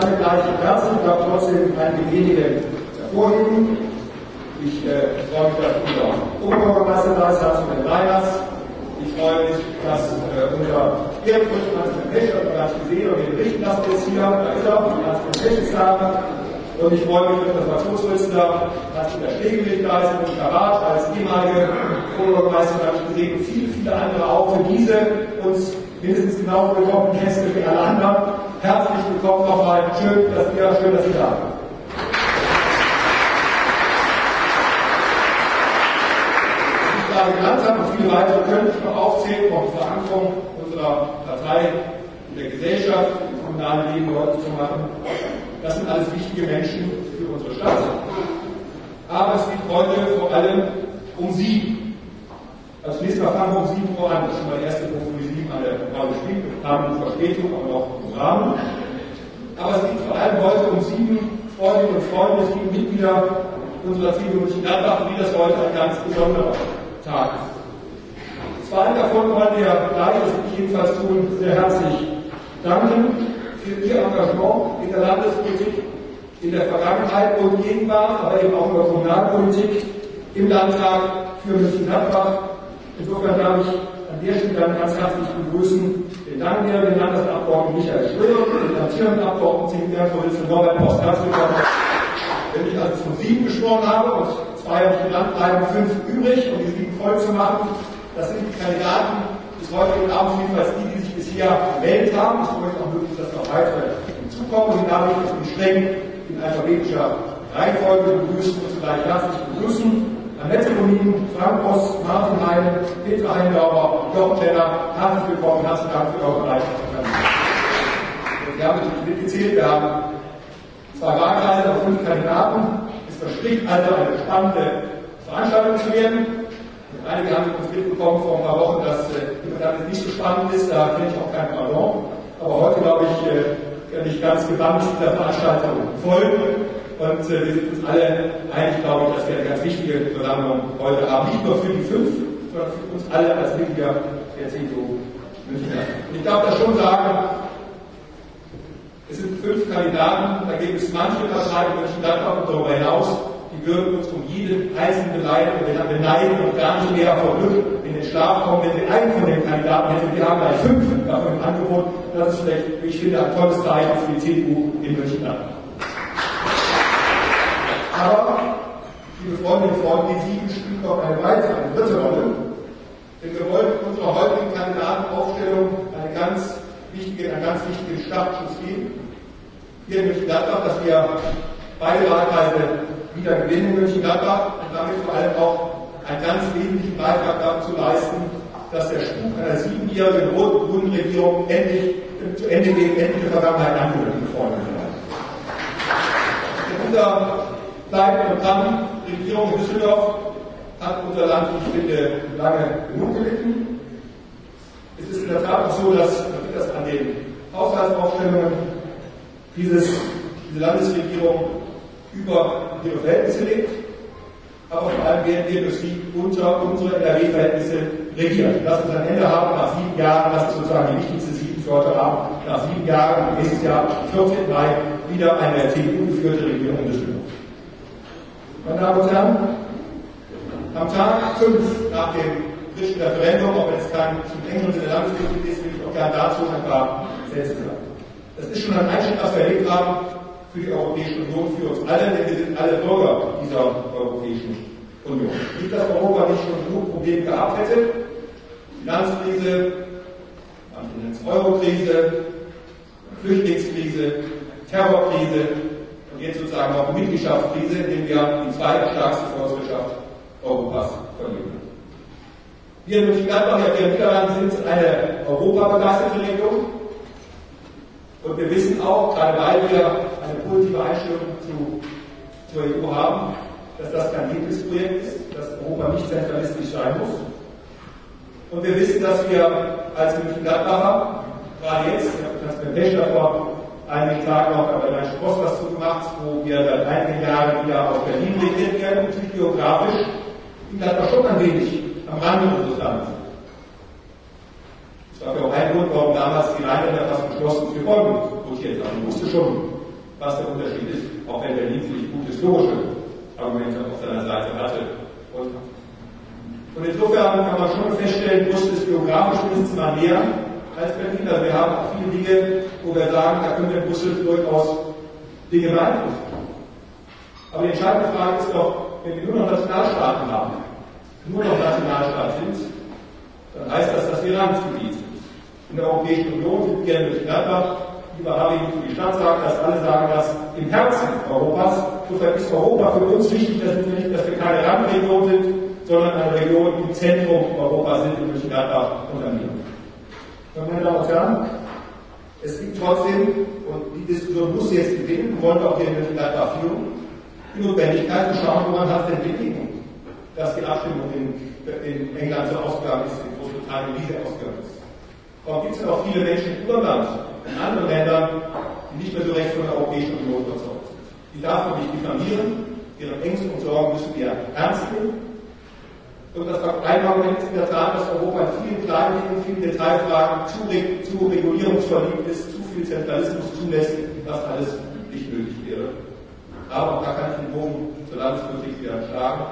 alle gleich herzlich, ich darf trotzdem einige wenige hervorheben. Ich äh, freue mich, dass unser Oberbürgermeister da ist, Herzog Reiners. Ich freue mich, dass äh, unser Ehrenfurcht Hans-Peter Pech, hat man gar gesehen, und wir berichten das jetzt hier, da ist er, Hans-Peter Pech ist da. Und ich freue mich, dass der Fraktionsvorsitzende Hans-Peter Schlegelweg da ist, und Karat als ehemalige Ich gesehen, und viele, viele andere auch für diese uns mindestens genauso willkommen Gäste wie alle anderen. Herzlich willkommen nochmal. Schön, dass ihr, schön, dass ihr da seid. gerade und viele weitere könnte ich noch aufzählen, die Verankerung unserer Partei in der Gesellschaft, im kommunalen Leben deutlich zu machen. Das sind alles wichtige Menschen für unsere Stadt. Aber es geht heute vor allem um Sie. Also nächstes Mal fangen wir um 7 Uhr an. Das ist schon mal der erste Punkt, die 7 eine Rolle spielt. Wir haben eine Verspätung, aber noch im Rahmen. Aber es geht vor allem heute um sieben Freundinnen und Freunde, sieben Mitglieder unserer CDU Mönchengladbach, wie das heute ein ganz besonderer Tag. Zwei davon wollen wir gleich, das ich jedenfalls tun, sehr herzlich danken für Ihr Engagement in der Landespolitik, in der Vergangenheit und Gegenwart, aber eben auch in der Kommunalpolitik, im Landtag für Mönchengladbach. Insofern darf ich an der Stelle ganz herzlich begrüßen den langjährigen Landesabgeordneten Michael Schröder, den amtierenden Abgeordneten, CDU-Vorsitzenden Norbert Post. Herzlich willkommen. Wenn ich also von sieben gesprochen habe und zwei habe ich genannt, bleiben fünf übrig, um die sieben voll zu machen. Das sind die Kandidaten bis heutigen Abend, jedenfalls die, die sich bisher gemeldet haben. Ich möchte auch möglich, dass noch weitere hinzukommen und dadurch dass wir streng in alphabetischer Reihenfolge begrüßen und zugleich herzlich begrüßen. Annette Bonin, Frank Voss, Martin Heim, Petra Heindauer, Jochen Tenner, herzlich willkommen, herzlichen Dank für eure Bereitschaft. Wir haben natürlich mitgezählt, wir haben zwei Wahlkreise auf fünf Kandidaten. Es verspricht also eine spannende Veranstaltung zu werden. Einige haben uns mitbekommen vor ein paar Wochen, dass äh, das nicht so spannend ist, da finde ich auch kein Pardon. Aber heute, glaube ich, äh, kann ich ganz gebannt dieser Veranstaltung folgen. Und äh, wir sind uns alle einig, glaube ich, dass wir eine ganz wichtige Versammlung heute haben. Nicht nur für die fünf, sondern für uns alle als Mitglieder der CDU München. Und ich darf das schon sagen, es sind fünf Kandidaten, da gibt es manche in Mönchengladbach und darüber hinaus, die würden uns um jeden einzelnen beneiden und wir beneiden und gar nicht mehr vor Glück in den Schlaf kommen, wenn wir einen von den Kandidaten hätten. Wir haben gleich fünf davon im Angebot. Das ist vielleicht, wie ich finde, ein tolles Zeichen für die CDU in Mönchengladbach. Aber, liebe Freundinnen und Freunde, die sieben spielt noch eine weitere, eine dritte Rolle. Denn wir wollen unserer heutigen Kandidatenaufstellung eine ganz wichtige, einen ganz wichtigen Startschuss geben. Hier in Mönchengladbach, dass wir beide Wahlkreise wieder gewinnen in Mönchengladbach und damit vor allem auch einen ganz wesentlichen Beitrag dazu leisten, dass der Spuk einer siebenjährigen rot-grünen Regierung endlich zu Ende geht, endlich der Vergangenheit angehört, liebe Freunde. Unser Bleiben und die Regierung Düsseldorf hat unser Land, ich finde, lange genug gelitten. Es ist in der Tat auch so, dass das an den Haushaltsaufstellungen dieses, diese Landesregierung über ihre Verhältnisse lebt, aber vor allem werden wir durch sie unter unsere NRW-Verhältnisse regiert. Lass uns ein Ende haben nach sieben Jahren, das ist sozusagen die wichtigste Sieben für heute Abend, nach sieben Jahren, nächstes Jahr, 14. Mai, wieder eine CDU-geführte Regierung in Düsseldorf. Meine Damen und Herren, am Tag 5 nach dem britischen Referendum, auch wenn es kein zum engeren Sinne Landespolitik ist, will ich auch gerne dazu ein paar Sätze sagen. Das ist schon ein Einschnitt, was wir erlebt haben für die Europäische Union, für uns alle, denn wir sind alle Bürger dieser Europäischen Union. Nicht, dass Europa nicht schon genug Probleme gehabt hätte. Finanzkrise, manche nennen Eurokrise, Flüchtlingskrise, Terrorkrise jetzt sozusagen auch Mitgliedschaftskrise, indem wir die zweitstärkste Volkswirtschaft Europas verlieren. Wir in Mönchengladbach, ja, wir in Niederlanden sind eine europabegeisterte Region. Und wir wissen auch, gerade weil wir eine positive Einstellung zu, zur EU haben, dass das kein Lieblingsprojekt ist, dass Europa nicht zentralistisch sein muss. Und wir wissen, dass wir als Mönchengladbacher, gerade jetzt, ich habe das mit Pech davor einigen Tagen noch bei der Post was zugemacht, wo wir seit einigen Jahren wieder auf Berlin regiert werden, natürlich geografisch, in Gladbach schon ein wenig am Rande unseres Landes. Das war ja auch ein Grund, warum damals die Rheinländer fast beschlossen, für Folgen votiert haben. Man wusste schon, was der Unterschied ist, auch wenn Berlin ziemlich gut historische Argumente auf seiner Seite hatte. Und, und insofern kann man schon feststellen, Brüssel ist geografisch mindestens mal näher als Berlin. Wir haben auch viele Dinge, wo wir sagen, da können wir in Brüssel durchaus Dinge beeinflussen. Aber die entscheidende Frage ist doch, wenn wir nur noch Nationalstaaten haben, nur noch Nationalstaat sind, dann heißt das, dass wir Landesgebiet sind. In der Europäischen Union sind wir durch Gladbach, lieber Harry, die Stadt sagt das, alle sagen das, im Herzen Europas. Insofern ist Europa für uns wichtig, dass wir nicht, dass wir keine Randregion sind, sondern eine Region, im Zentrum Europas sind, und durch Gladbach unternehmen. Meine Damen und Herren, es gibt trotzdem, und die Diskussion muss jetzt beginnen, wollen wir auch hier in Gladbach führen, die Notwendigkeit zu schauen, woran hat es denn gelegen, dass die Abstimmung in, in England so ausgegangen ist, in Großbritannien wie sie ausgegangen ist. Warum gibt es denn auch viele Menschen im Urland, in anderen Ländern, die nicht mehr so recht von der Europäischen Union überzeugt sind? Die darf man nicht diffamieren, ihre Ängste und Sorgen müssen wir ernst nehmen. Und das Argument ist in der Tat, dass Europa in vielen kleinen vielen Detailfragen zu, zu regulierungsverliebt ist, zu viel Zentralismus zulässt, was alles nicht nötig wäre. Aber da kann ich den Bogen zur Landespolitik wieder schlagen.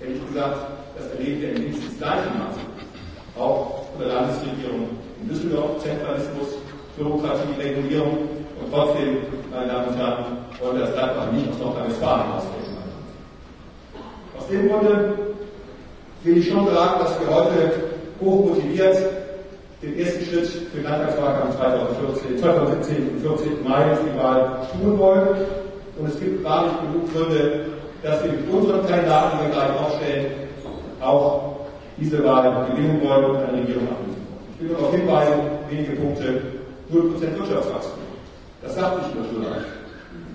Ehrlich gesagt, das erleben wir in mindestens gleichem Maße. Auch von der Landesregierung in Düsseldorf, Zentralismus, Bürokratie, Regulierung und trotzdem, meine Damen und Herren, wollen wir das Gladbach nicht aus Nordrhein-Westfalen ausgrenzen. Aus dem Grunde will ich schon sagen, dass wir heute hoch motiviert den ersten Schritt für den Landtagswahlkampf 2014, 2017 und 14. Mai die Wahl tun wollen. Und es gibt wahrlich genug Gründe, dass wir mit unseren Kandidaten, die wir gleich aufstellen, auch diese Wahl gewinnen wollen und eine Regierung ablösen wollen. Ich will nur darauf hinweisen, wenige Punkte, 0% Wirtschaftswachstum. Das sagt sich nur so leicht.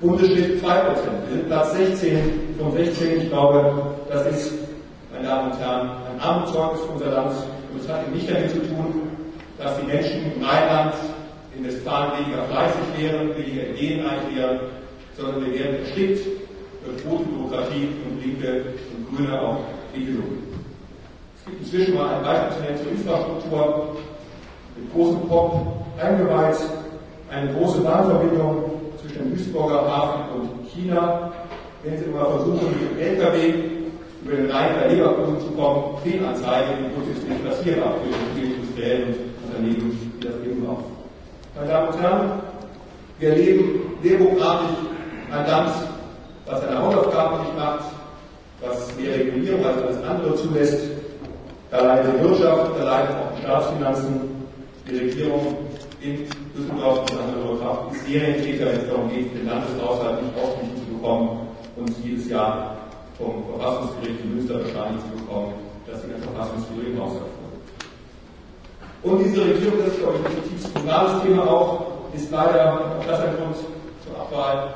Bundesschnitt 2%. Wir sind Platz 16 von 16. Ich glaube, das ist, Damen und Herren, ein Armutszeugnis für unser Land. Und es hat eben nicht damit zu tun, dass die Menschen im Rheinland, in Westfalen weniger fleißig wären, weniger ideenreich wären, sondern wir werden erstickt durch rote Bürokratie und linke und grüne auch Regelungen. Es gibt inzwischen mal ein Beispiel zu nennen zur Infrastruktur, mit großem Pop eingeweiht, eine große Bahnverbindung zwischen dem Duisburger Hafen und China. Wenn Sie mal versuchen, mit dem LKW über den Rhein bei Leverkusen zu kommen, Fehlanzeige, die Bus ist nicht passierbar für die industriellen Unternehmen, die das eben auch. Meine Damen und Herren, wir erleben demografisch ein Land, was seine Hausaufgaben nicht macht, was mehr Regulierung als alles andere zulässt. Da leidet die Wirtschaft, da leiden auch die Staatsfinanzen. Die Regierung in Düsseldorf und andere Kraft ist Serientäter, wenn es darum geht, den Landeshaushalt nicht aufrichten zu bekommen und jedes Jahr vom Verfassungsgericht in Münster bescheinigt zu bekommen, dass sie ein verfassungswidrigen Haushalt führen. Und diese Regierung, das ist, glaube ich, ein zutiefst kommunales Thema auch, ist leider, auch das ein Grund zur Abwahl,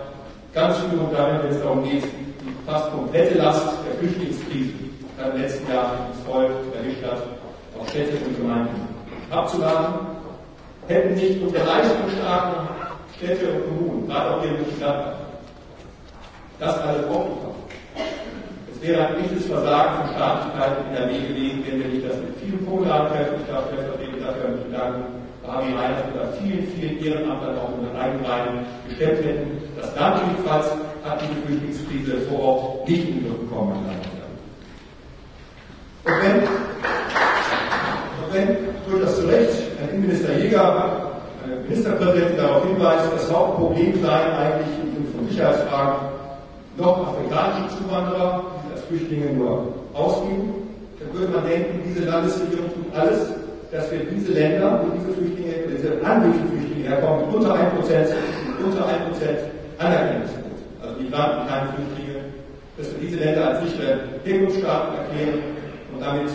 ganz Führung darin, wenn es darum geht, die fast komplette Last der Flüchtlingskrise, die im letzten Jahr das Volk erwischt hat, auf Städte und Gemeinden abzuladen, hätten nicht unsere leistungsstarken Städte und Kommunen, gerade auch hier in München, das alles aufgefangen. Wäre ein echtes Versagen von Staatlichkeit in der Wege gewesen, wenn wir nicht das mit vielen kommunalen Kräften, ich darf stellvertretend dafür mich bedanken, Fabi Reinhardt oder vielen, vielen Ehrenamtlern auch in den eigenen Reihen gestemmt hätten. Das jedenfalls hat die Flüchtlingskrise vor Ort nicht in den Griff bekommen, und wenn, und wenn durchaus zu Recht ein Innenminister Jäger, eine Ministerpräsidentin darauf hinweist, das Hauptproblem sei eigentlich von Sicherheitsfragen noch afrikanische Zuwanderer, Flüchtlinge nur ausgeben, dann würde man denken, diese Landesregierung tut alles, dass wir diese Länder, wo diese Flüchtlinge, diese angeblichen Flüchtlinge herkommen, unter 1%, unter 1% Anerkennungsquote, also die landen keine Flüchtlinge, dass wir diese Länder als sichere Herkunftsstaaten erklären und damit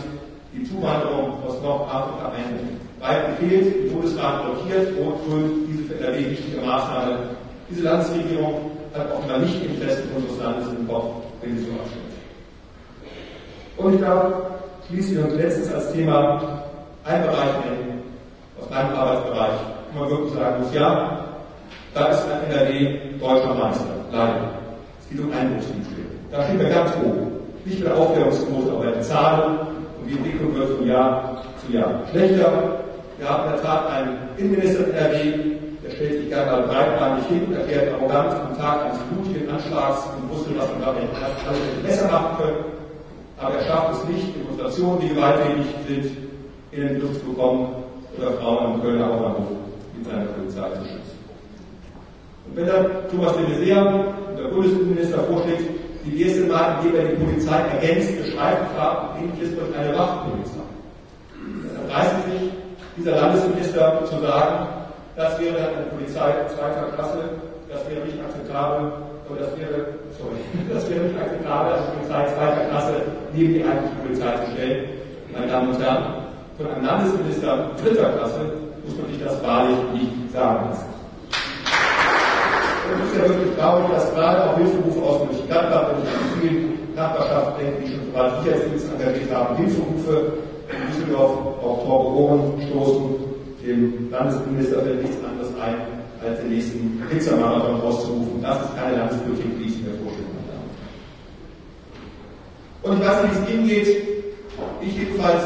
die Zuwanderung aus Nordafrika einnehmen. Weit gefehlt, die Bundesrat blockiert, Rot-Grün, diese für NRW wichtige Maßnahme. Diese Landesregierung hat offenbar nicht die Interessen unseres Landes im Kopf, wenn sie so abstimmt. Und ich glaube, schließlich und letztens als Thema ein Bereich nennen, aus meinem Arbeitsbereich, wo man wirklich sagen muss, ja, da ist ein NRW deutscher Meister, leider. Es geht um Einbruchsdienststelle. Da stehen wir ganz oben. Nicht mit Aufklärungsquote, aber in Zahlen und die Entwicklung wird von Jahr zu Jahr schlechter. Wir haben in der Tat einen Innenminister in NRW, der stellt sich gerne mal breitbeinig hin, erklärt arrogant am Tag eines blutigen Anschlags in Brüssel, was man damit alles besser machen können. Aber er schafft es nicht, Demonstrationen, die gewalttätig sind, in den Griff zu bekommen oder Frauen am Kölner Hauptbahnhof mit seiner Polizei zu schützen. Und wenn der Thomas de Maizière, der Bundesminister, vorschlägt, die erste Mal, indem er die Polizei ergänzt, beschreibt, war ähnliches durch eine Wachpolizei. Dann reißt sich dieser Landesminister zu sagen, das wäre dann eine Polizei zweiter Klasse, das wäre nicht akzeptabel, und das wäre, sorry, das wäre nicht akzeptabel, als Polizei zweiter Klasse neben die eigentliche Polizei zu stellen. Meine Damen und Herren, von einem Landesminister dritter Klasse muss man sich das wahrlich nicht sagen lassen. Und es ist ja wirklich traurig, dass gerade auch Hilferufe aus Mönchengladbach, wenn ich an vielen Nachbarschaften denke, die schon bereits Sicherheitsdienst engagiert haben, Hilferufe in Düsseldorf auf Torbe Ohren stoßen, dem Landesminister fällt nichts anderes ein, als den nächsten Pizzamarathon rauszurufen. Das ist keine Landespolitik, wie ich sie mir vorstellen kann. Und ich weiß nicht, wie es Ihnen geht. Ich jedenfalls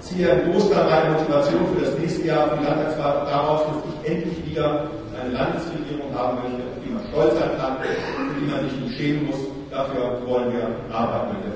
ziehe einen Großteil meiner Motivation für das nächste Jahr für die Landtagswahl daraus, dass ich endlich wieder eine Landesregierung haben möchte, die man stolz sein kann, für die man sich nicht schämen muss. Dafür wollen wir arbeiten mit der.